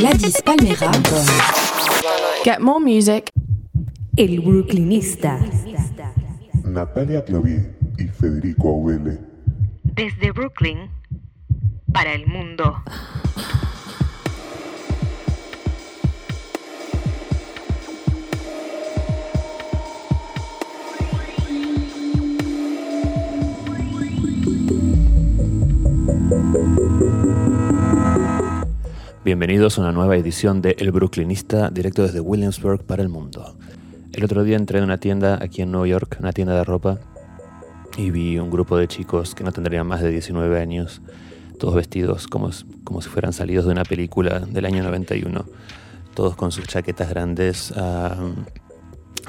Gladys Palmera. Get more music. El Brooklynista. Natalia Clavier y Federico Auvele. Desde Brooklyn para el mundo. Bienvenidos a una nueva edición de El Brooklynista, directo desde Williamsburg para el mundo. El otro día entré en una tienda aquí en Nueva York, una tienda de ropa, y vi un grupo de chicos que no tendrían más de 19 años, todos vestidos como, como si fueran salidos de una película del año 91, todos con sus chaquetas grandes,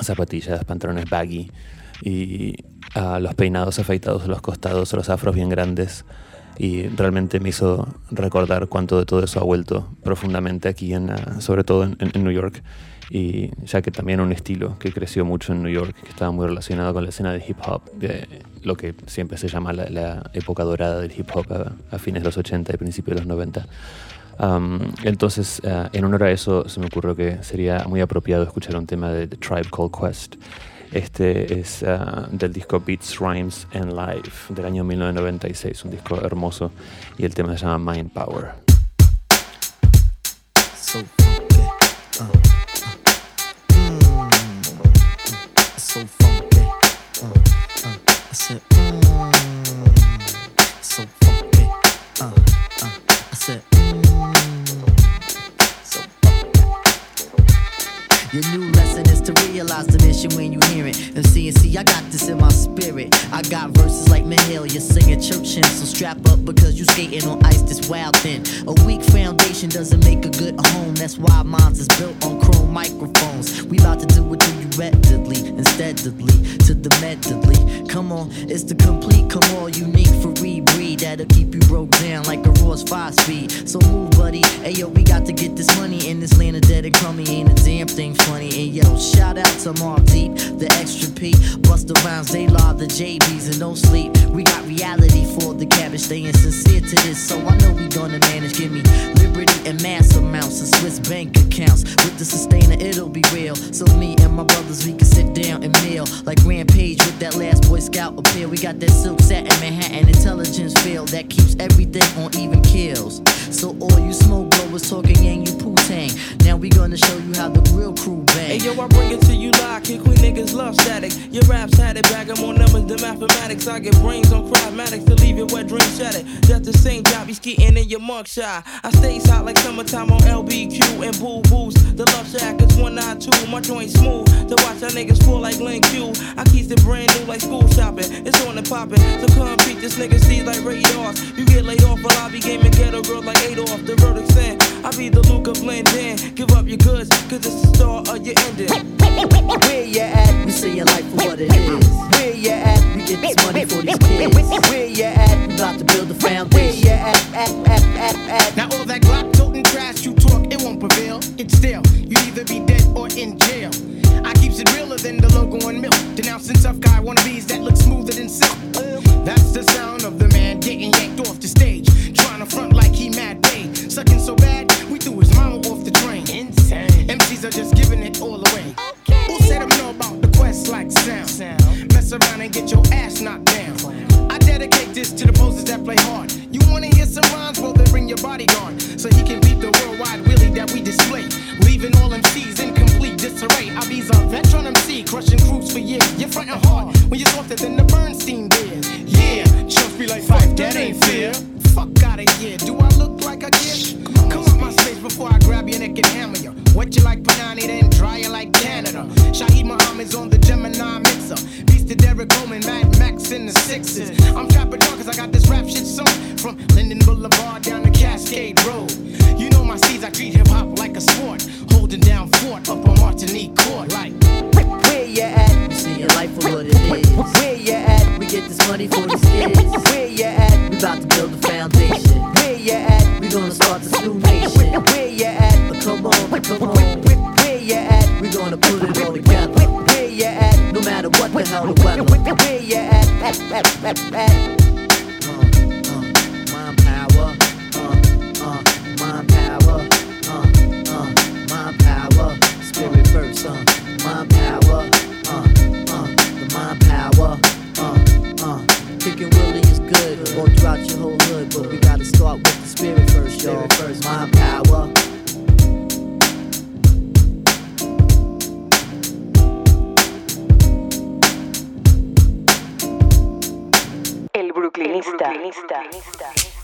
zapatillas, pantalones baggy y los peinados afeitados a los costados, los afros bien grandes y realmente me hizo recordar cuánto de todo eso ha vuelto profundamente aquí, en, ah, sobre todo en, New York, y ya que también un estilo que creció mucho en New York, que estaba muy relacionado con la escena de hip hop, de lo que siempre se llama la, época dorada del hip hop a, fines de los 80 y principios de los 90. entonces, ah, en honor a eso, se me ocurrió que sería muy apropiado escuchar un tema de The Tribe Called Quest. Este es uh, del disco Beats, Rhymes and Life del año 1996, un disco hermoso y el tema se llama Mind Power. Uh, Your new lesson is to realize the mission when you hear it. And see, and see, I got this in my spirit. I got verses like Mahalia singing church hymns. So strap up because you skating on ice this wild thin. A weak foundation doesn't make a good home. That's why mine's is built on chrome microphones. We about to do it to you readily, insteadly, to the medley. Come on, it's the complete, come on, unique for rebreed. That'll keep you broke down like a Royce 5 speed. So move, buddy. Hey, yo, we got to get this money in this land of dead and crummy. Ain't a damn thing funny. And yo, shout out to Mark Deep, the extra P. Bust the rhymes, they law the JBs and don't sleep. We got reality for the cabbage, staying sincere to this. So I know we gonna manage. Give me liberty and mass amounts of Swiss bank accounts. With the sustainer, it'll be real. So me and my brothers, we can sit down and mail. Like Rampage with that last Boy Scout appeal. We got that silk satin Manhattan intelligence feel that keeps everything on even kills. So all you smoke blowers talking and you poo tang. Now we gonna show you how the real crew bang. Hey yo, I bring it to you live. Kick we niggas love static. Your raps had it, bag more numbers than mathematics. I get brains on craftmatics to leave it where dreams shattered. Just the same job, you skiing in your mugshot. I stay hot like summertime on LBQ and Boo Boos. The love shack is 192. My joint smooth to watch our niggas fall like Link Q. I keep it brand new like school shopping. It's on and popping. So come beat this nigga see like radars. You get laid off while I be gaming ghetto girls like Adolf. The verdict saying I be the Luca blend in. Give up your goods, cause it's the start of your ending. Where you at? We see your life for what it is. Where you at? We get this money for these kids. Where you at? We about to build a foundation. Where you at? At, at, at, at. Now all that Glock toting trash you talk, it won't prevail. It's still, you either be dead or in jail. I keeps it realer than the logo on milk. Denouncing tough guy wannabes that look smoother than silk. That's the sound of the man getting yanked off the stage. Trying to front like he mad paid. Sucking so bad, we threw his mama off the train. Insane. MCs are just Around and get your ass knocked down. I dedicate this to the posers that play hard. You wanna hear some rhymes? Well, then bring your bodyguard so he can beat the worldwide willie that we display. Leaving all MCs in complete disarray. I be a veteran MC, crushing crews for years. You're frontin' hard when you're softer than the Bernstein beers. Yeah, just be like five, that ain't fair. Fuck out of here. Do Brooklynista. Brooklynista.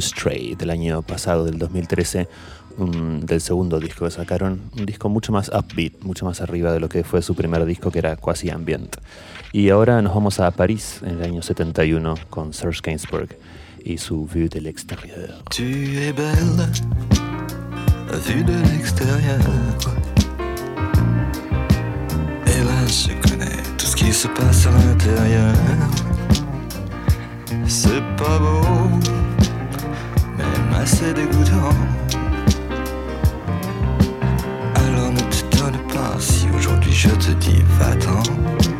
Stray del año pasado, del 2013, un, del segundo disco que sacaron. Un disco mucho más upbeat, mucho más arriba de lo que fue su primer disco, que era quasi ambient. Y ahora nos vamos a París en el año 71 con Serge Gainsbourg y su Vue de l'extérieur. Tu es belle, vue de l'extérieur. Hélas, je connais tout ce qui se passe à l'intérieur. C'est pas beau. assez dégoûtant. Alors ne te donne pas si aujourd'hui je te dis va-t'en.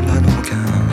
de la langue.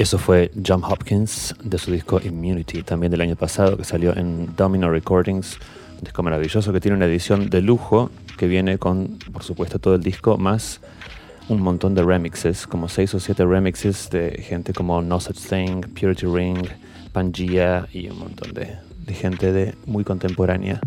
Eso fue John Hopkins de su disco Immunity, también del año pasado, que salió en Domino Recordings, un disco maravilloso que tiene una edición de lujo que viene con, por supuesto, todo el disco, más un montón de remixes, como seis o siete remixes de gente como No Such Thing, Purity Ring, Pangea y un montón de, de gente de muy contemporánea.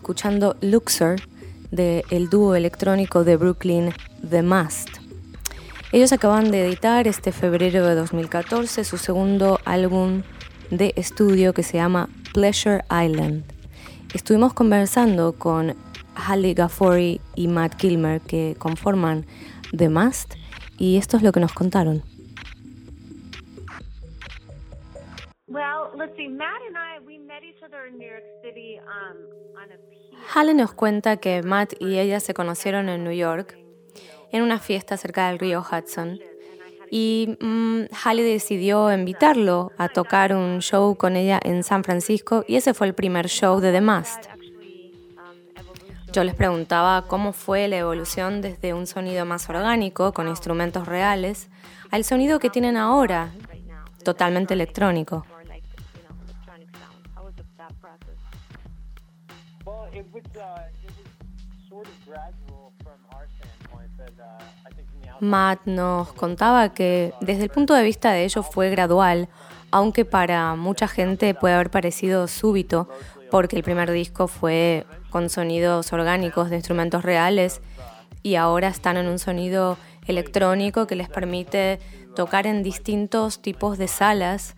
Escuchando Luxor del el dúo electrónico de Brooklyn The Must. Ellos acaban de editar este febrero de 2014 su segundo álbum de estudio que se llama Pleasure Island. Estuvimos conversando con Halle Gaffori y Matt Kilmer que conforman The Must y esto es lo que nos contaron. Halle nos cuenta que Matt y ella se conocieron en New York en una fiesta cerca del río Hudson y um, Halle decidió invitarlo a tocar un show con ella en San Francisco y ese fue el primer show de The Must. Yo les preguntaba cómo fue la evolución desde un sonido más orgánico, con instrumentos reales, al sonido que tienen ahora, totalmente electrónico. Matt nos contaba que desde el punto de vista de ellos fue gradual, aunque para mucha gente puede haber parecido súbito, porque el primer disco fue con sonidos orgánicos de instrumentos reales y ahora están en un sonido electrónico que les permite tocar en distintos tipos de salas,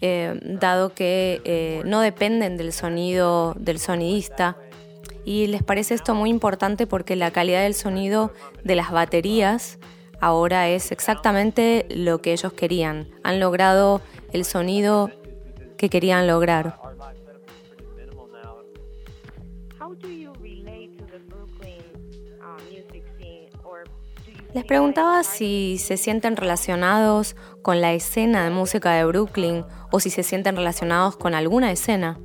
eh, dado que eh, no dependen del sonido del sonidista. Y les parece esto muy importante porque la calidad del sonido de las baterías ahora es exactamente lo que ellos querían. Han logrado el sonido que querían lograr. Les preguntaba si se sienten relacionados con la escena de música de Brooklyn o si se sienten relacionados con alguna escena.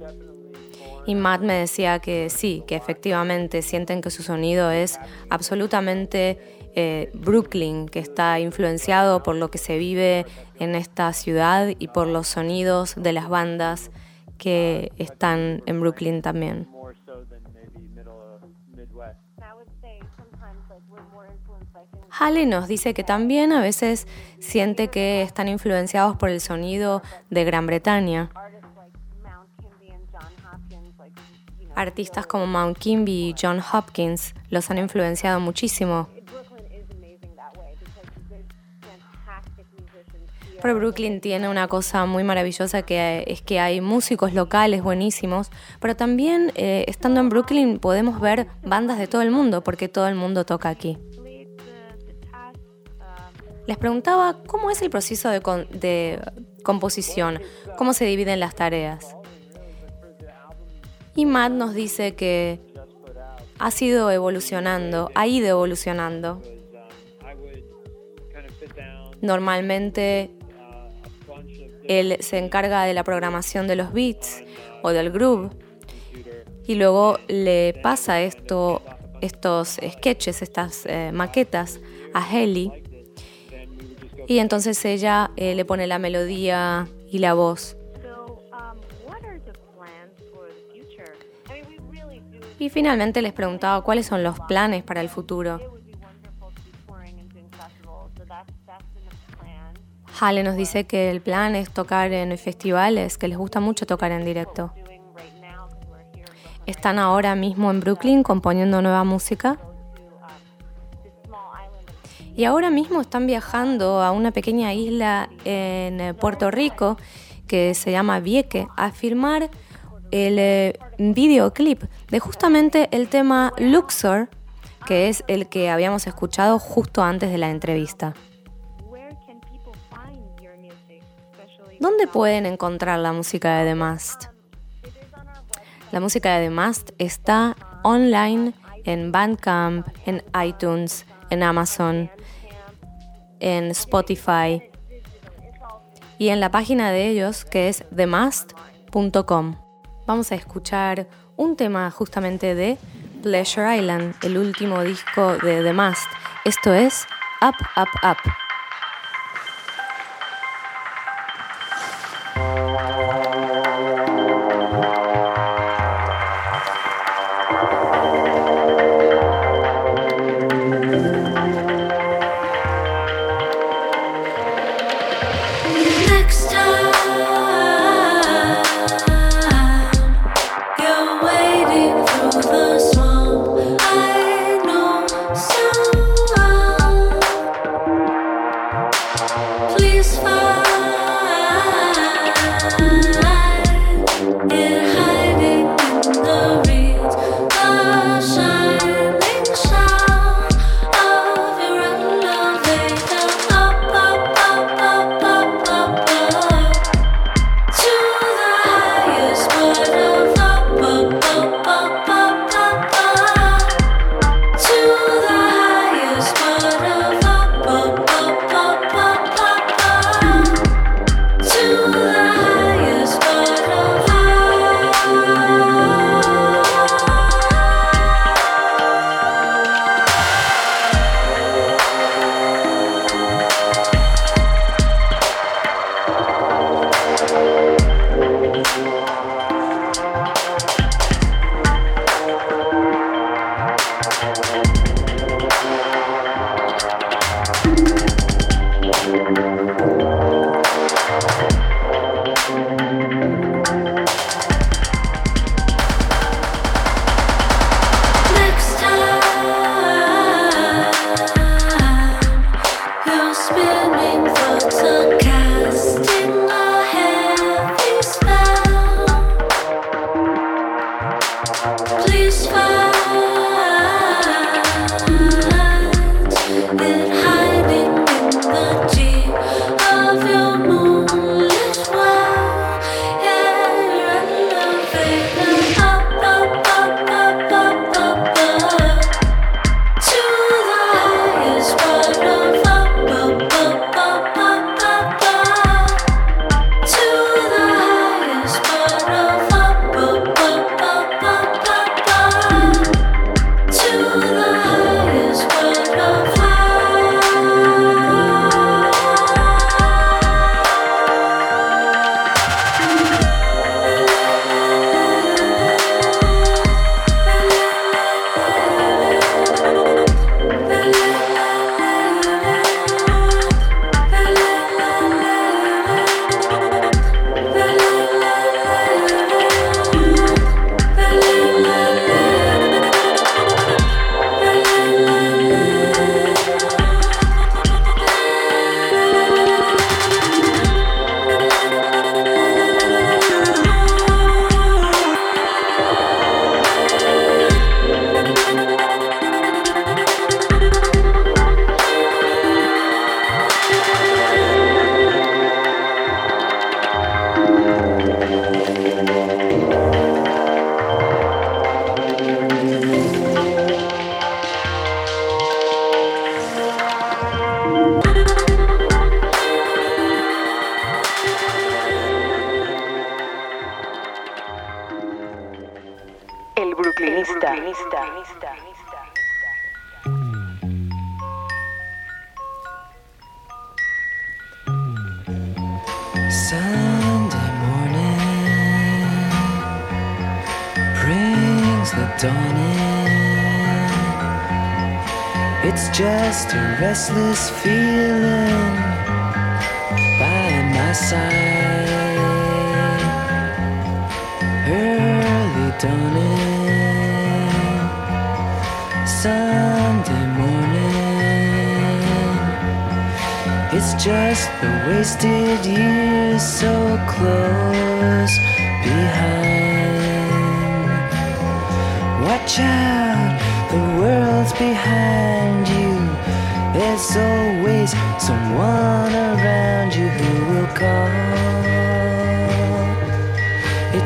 Y Matt me decía que sí, que efectivamente sienten que su sonido es absolutamente eh, Brooklyn, que está influenciado por lo que se vive en esta ciudad y por los sonidos de las bandas que están en Brooklyn también. Halle nos dice que también a veces siente que están influenciados por el sonido de Gran Bretaña. Artistas como Mount Kimby y John Hopkins los han influenciado muchísimo. Pero Brooklyn tiene una cosa muy maravillosa que es que hay músicos locales buenísimos, pero también eh, estando en Brooklyn podemos ver bandas de todo el mundo porque todo el mundo toca aquí. Les preguntaba cómo es el proceso de, composición, cómo se dividen las tareas. Y Matt nos dice que ha sido evolucionando, ha ido evolucionando. Normalmente él se encarga de la programación de los beats o del groove y luego le pasa esto, estos sketches, estas eh, maquetas a Helly y entonces ella eh, le pone la melodía y la voz. Y finalmente les preguntaba cuáles son los planes para el futuro. Hale nos dice que el plan es tocar en festivales, que les gusta mucho tocar en directo. Están ahora mismo en Brooklyn componiendo nueva música y ahora mismo están viajando a una pequeña isla en Puerto Rico que se llama Vieque a filmar el eh, videoclip de justamente el tema Luxor, que es el que habíamos escuchado justo antes de la entrevista. ¿Dónde pueden encontrar la música de The Mast? La música de The Mast está online en Bandcamp, en iTunes, en Amazon, en Spotify y en la página de ellos que es themast.com. Vamos a escuchar un tema justamente de Pleasure Island, el último disco de The Mast. Esto es Up, Up, Up.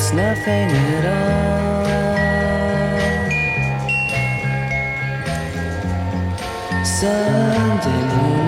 It's nothing at all. Sunday morning,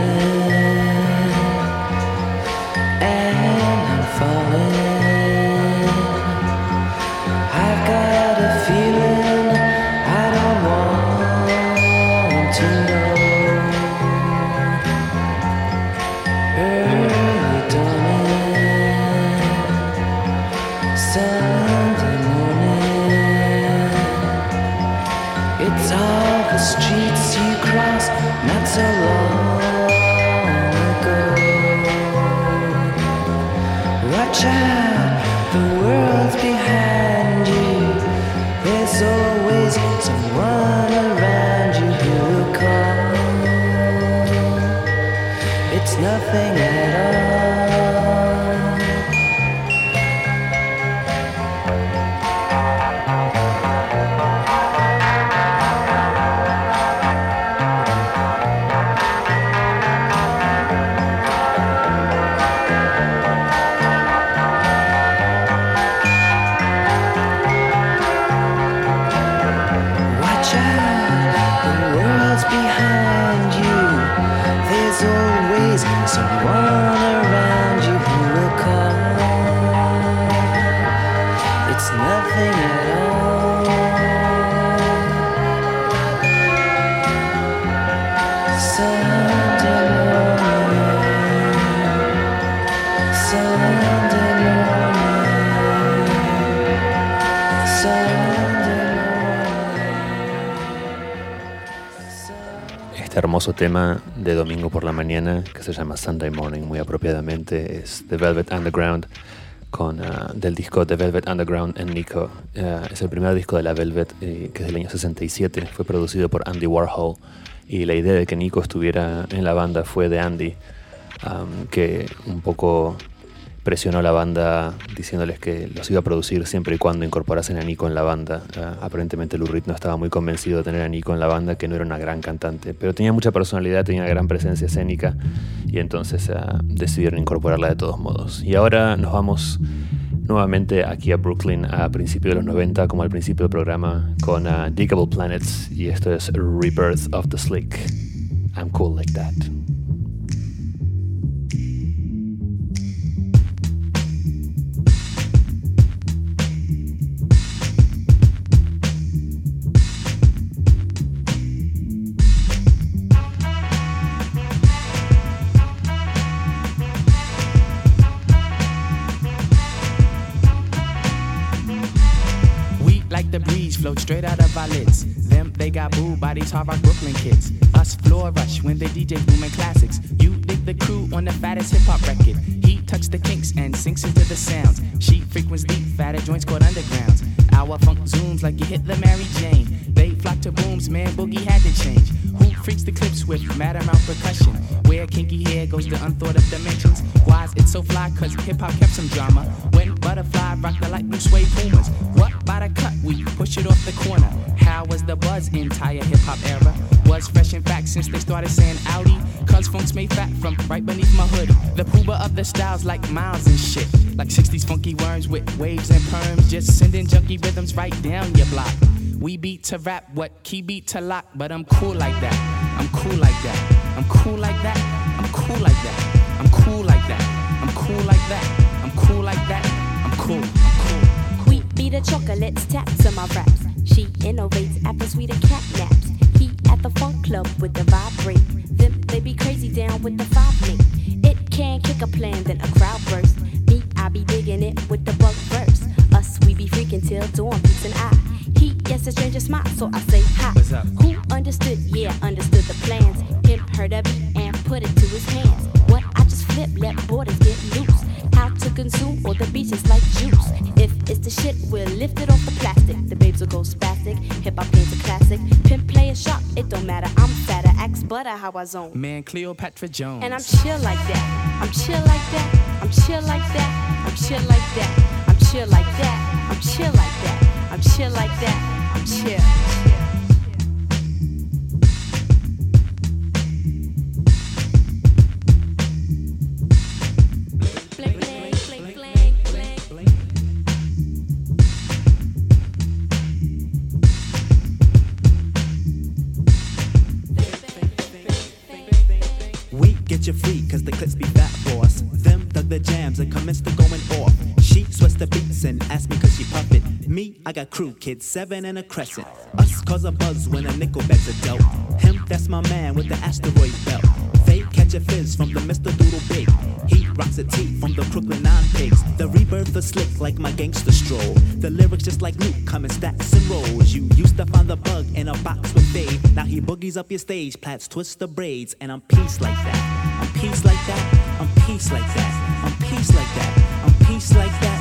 Hermoso tema de domingo por la mañana que se llama Sunday Morning muy apropiadamente. Es The Velvet Underground con, ah, del disco The Velvet Underground en Nico. Ah, es el primer disco de la Velvet eh, que es del año 67, fue producido por Andy Warhol. Y la idea de que Nico estuviera en la banda fue de Andy, que un poco presionó a la banda diciéndoles que los iba a producir siempre y cuando incorporasen a Nico en la banda. Ah, aparentemente Lou Reed no estaba muy convencido de tener a Nico en la banda, que no era una gran cantante, pero tenía mucha personalidad, tenía gran presencia escénica y entonces ah, decidieron incorporarla de todos modos. Y ahora nos vamos nuevamente aquí a Brooklyn a principios de los 90, como al principio del programa, con Diggable Planets y esto es Rebirth of the Slick. I'm cool like that. Float straight out of our lids. Them, they got booed by these hard rock Brooklyn kids. Us floor rush when they DJ booming classics. You dig the crew on the fattest hip hop record. He touch the kinks and sinks into the sounds. She frequents deep, fatter joints called undergrounds. Our funk zooms like you hit the Mary Jane. They flock to booms, man, boogie had to change. Who freaks the clips with mad amount percussion? Where kinky hair goes to unthought of dimensions. Why's it so fly? Cause hip hop kept some drama. When butterfly rock the light blue suede pumas. What by the cut? We push it off the corner. How was the buzz entire hip hop era? Was fresh in fact since they started saying Audi. Cause funk's made fat from right beneath my hood. The pooba of the styles like miles and shit. Like 60s funky worms with waves and perms. Just sending junky rhythms right down your block. We beat to rap, what key beat to lock, but I'm cool like that. I'm cool like that. I'm cool like that. I'm cool like that. I'm cool like that. I'm cool like that. I'm cool like that. I'm cool. I'm cool. Wheat be the chocolates, taps on my raps. She innovates after sweeter cat naps. He at the funk club with the vibrate. Them they be crazy down with the five. It can kick a plan, then a crowd burst. Me, I be digging it with the bug verse. Us, we be freaking till dawn, peace and I. He gets a stranger smile, so I say hi. Who understood? Yeah, understood the plans. Him heard of it and put it to his hands. What I just flip, let borders get loose. Consume all the beaches like juice. If it's the shit, we'll lift it off the plastic. The babes will go spastic. Hip hop gains a classic. Pimp player sharp, it don't matter. I'm fatter, axe butter, how I zone. Man, Cleopatra Jones. And I'm chill like that. I'm chill like that. I'm chill like that. I'm chill like that. I'm chill like that. I'm chill like that. I'm chill like that. I'm chill. I got crew kids, seven and a crescent. Us cause a buzz when a nickel bags a dope. Him, that's my man with the asteroid belt. They catch a fizz from the Mr. Doodle Big. He rocks a tee from the Brooklyn Nine Pigs. The rebirth is slick like my gangster stroll. The lyrics just like Luke, come in stacks and rolls. You used to find the bug in a box with Dave. Now he boogies up your stage, plats twist the braids, and I'm peace like that. I'm peace like that. I'm peace like that. I'm peace like that. I'm peace like that.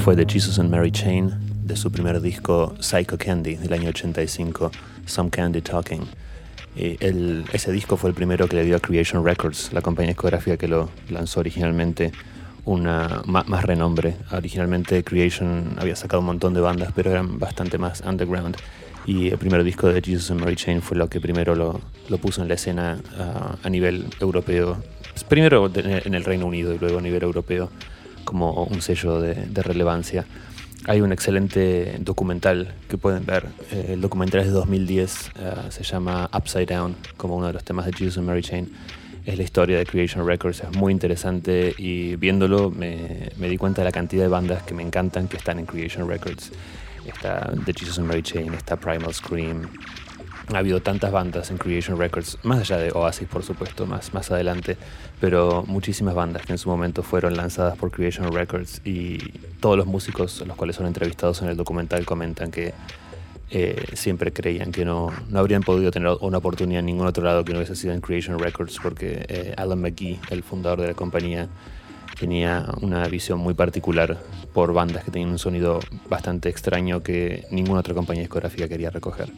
Fue de Jesus and Mary Chain, de su primer disco Psycho Candy del año 85, Some Candy Talking. ese disco fue el primero que le dio a Creation Records, la compañía discográfica que lo lanzó originalmente una, más, renombre. Originalmente Creation había sacado un montón de bandas, pero eran bastante más underground. Y el primer disco de Jesus and Mary Chain fue lo que primero lo, puso en la escena a nivel europeo. Primero en el Reino Unido y luego a nivel europeo como un sello de, relevancia. Hay un excelente documental que pueden ver. Eh, el documental es de 2010, ah, se llama Upside Down, como uno de los temas de Jesus and Mary Chain es la historia de Creation Records, es muy interesante y viéndolo me, me, di cuenta de la cantidad de bandas que me encantan que están en Creation Records. Está The Jesus and Mary Chain, está Primal Scream. Ha habido tantas bandas en Creation Records, más allá de Oasis por supuesto, más, más adelante, pero muchísimas bandas que en su momento fueron lanzadas por Creation Records y todos los músicos, los cuales son entrevistados en el documental, comentan que eh, siempre creían que no, no, habrían podido tener una oportunidad en ningún otro lado que no hubiese sido en Creation Records porque eh, Alan McGee, el fundador de la compañía, tenía una visión muy particular por bandas que tenían un sonido bastante extraño que ninguna otra compañía discográfica quería recoger.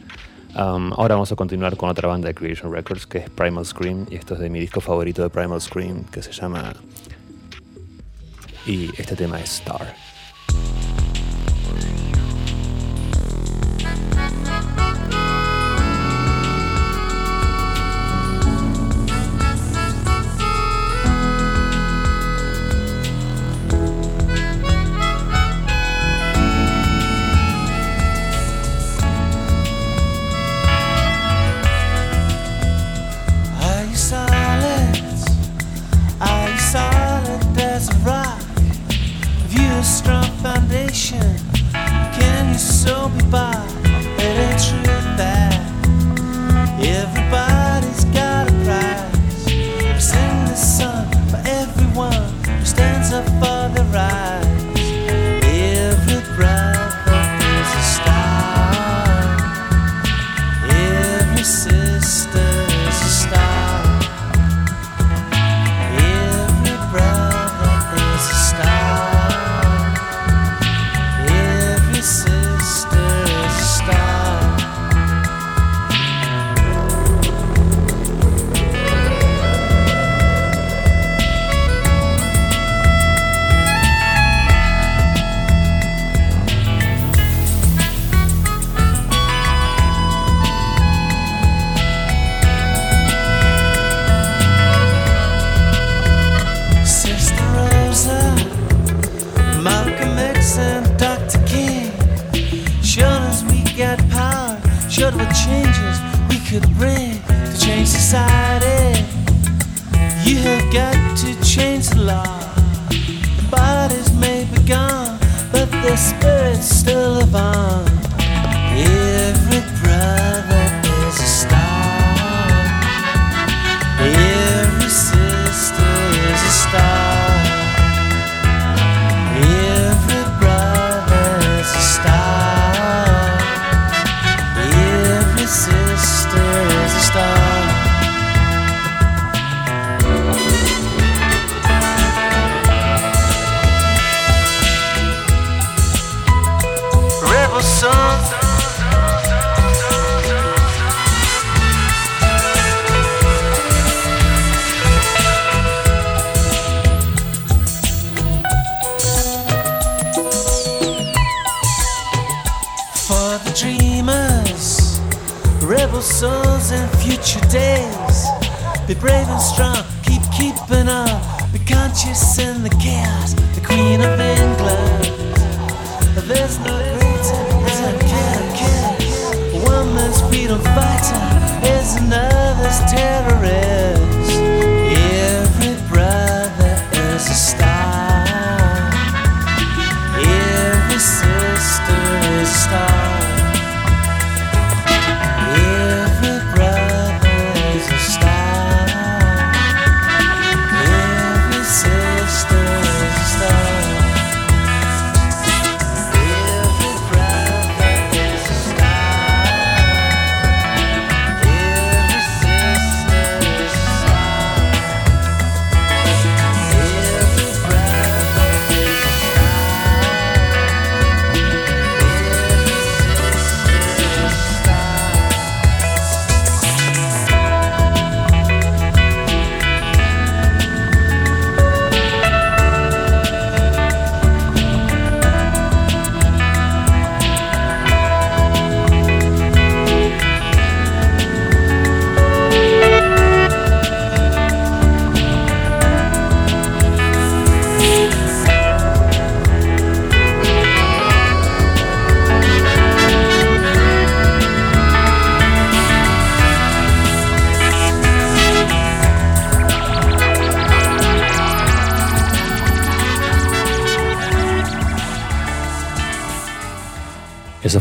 Um, ahora vamos a continuar con otra banda de Creation Records que es Primal Scream y esto es de mi disco favorito de Primal Scream que se llama y este tema es Star. changes we could bring to change society. You have got to change the law. The bodies may be gone, but their spirits still live on. Every days. Be brave and strong, keep keeping up. Be conscious in the care.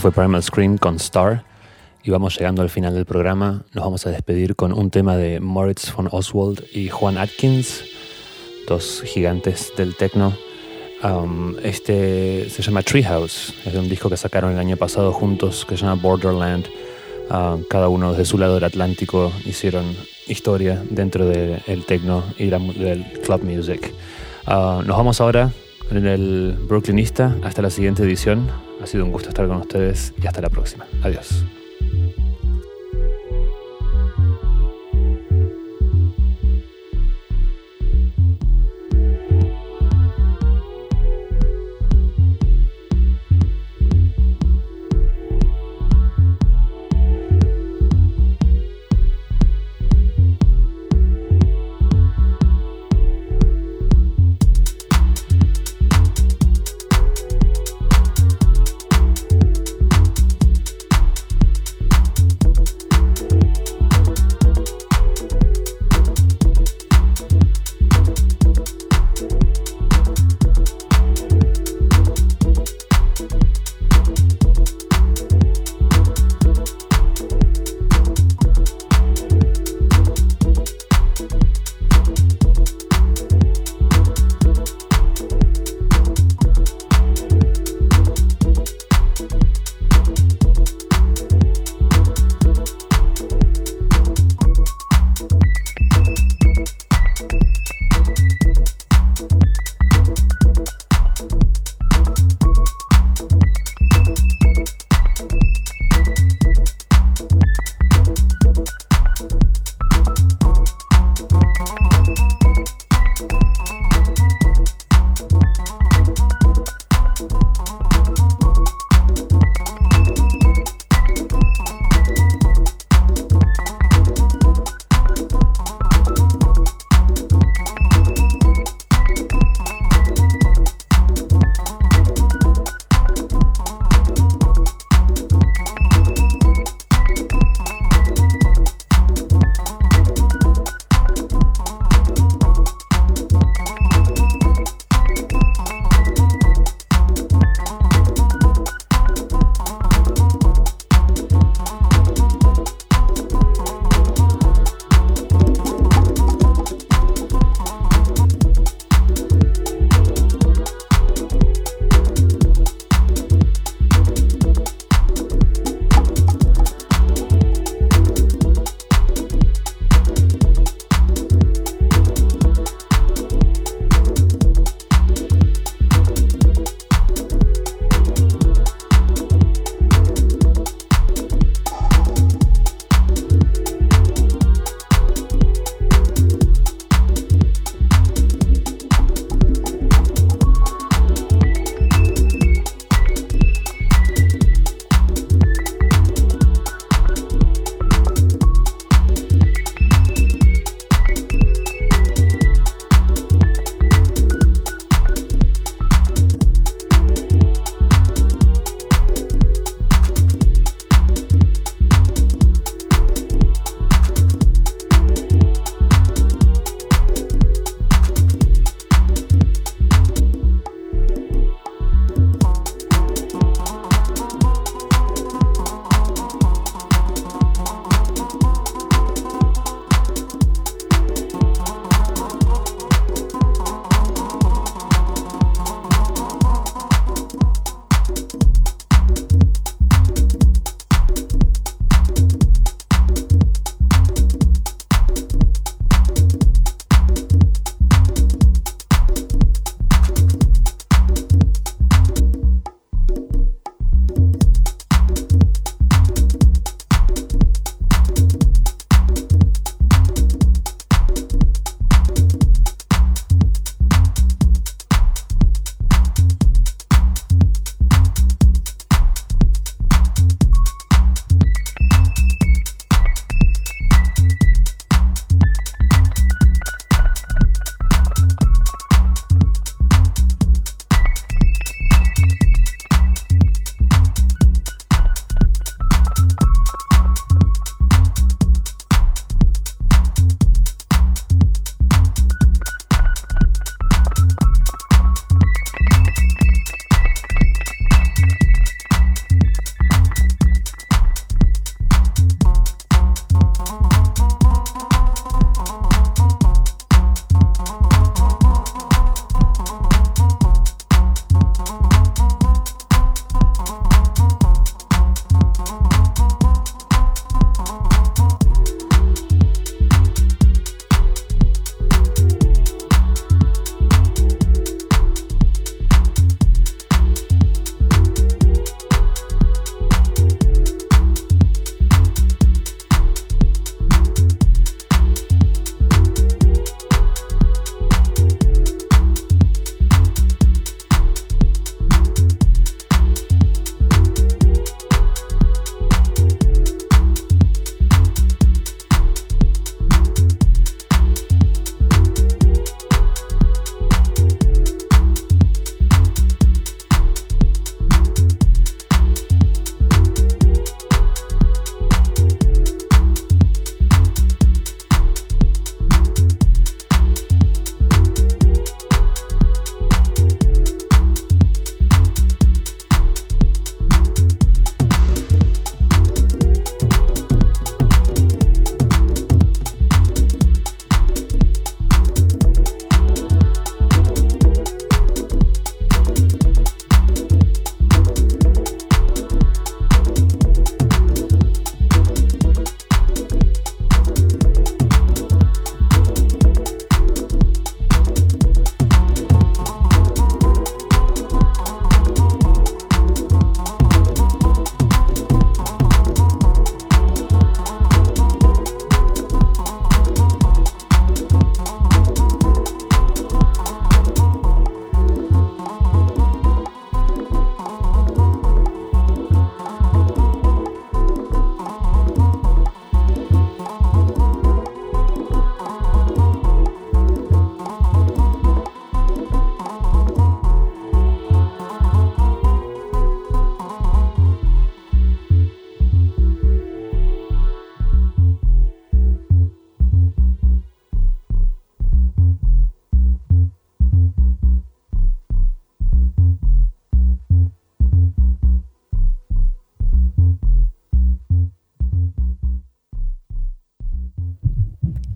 Fue Primal Scream con Star y vamos llegando al final del programa. Nos vamos a despedir con un tema de Moritz von Oswald y Juan Atkins, dos gigantes del techno. Um, este se llama Treehouse, es de un disco que sacaron el año pasado juntos que se llama Borderland. Uh, cada uno de su lado del Atlántico hicieron historia dentro del techno y del club music. Uh, nos vamos ahora en el Brooklynista. Hasta la siguiente edición. Ha sido un gusto estar con ustedes y hasta la próxima. Adiós.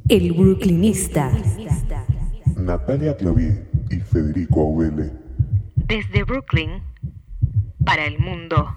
El Brooklynista. Natalia Clavier y Federico Auvele. Desde Brooklyn para el mundo.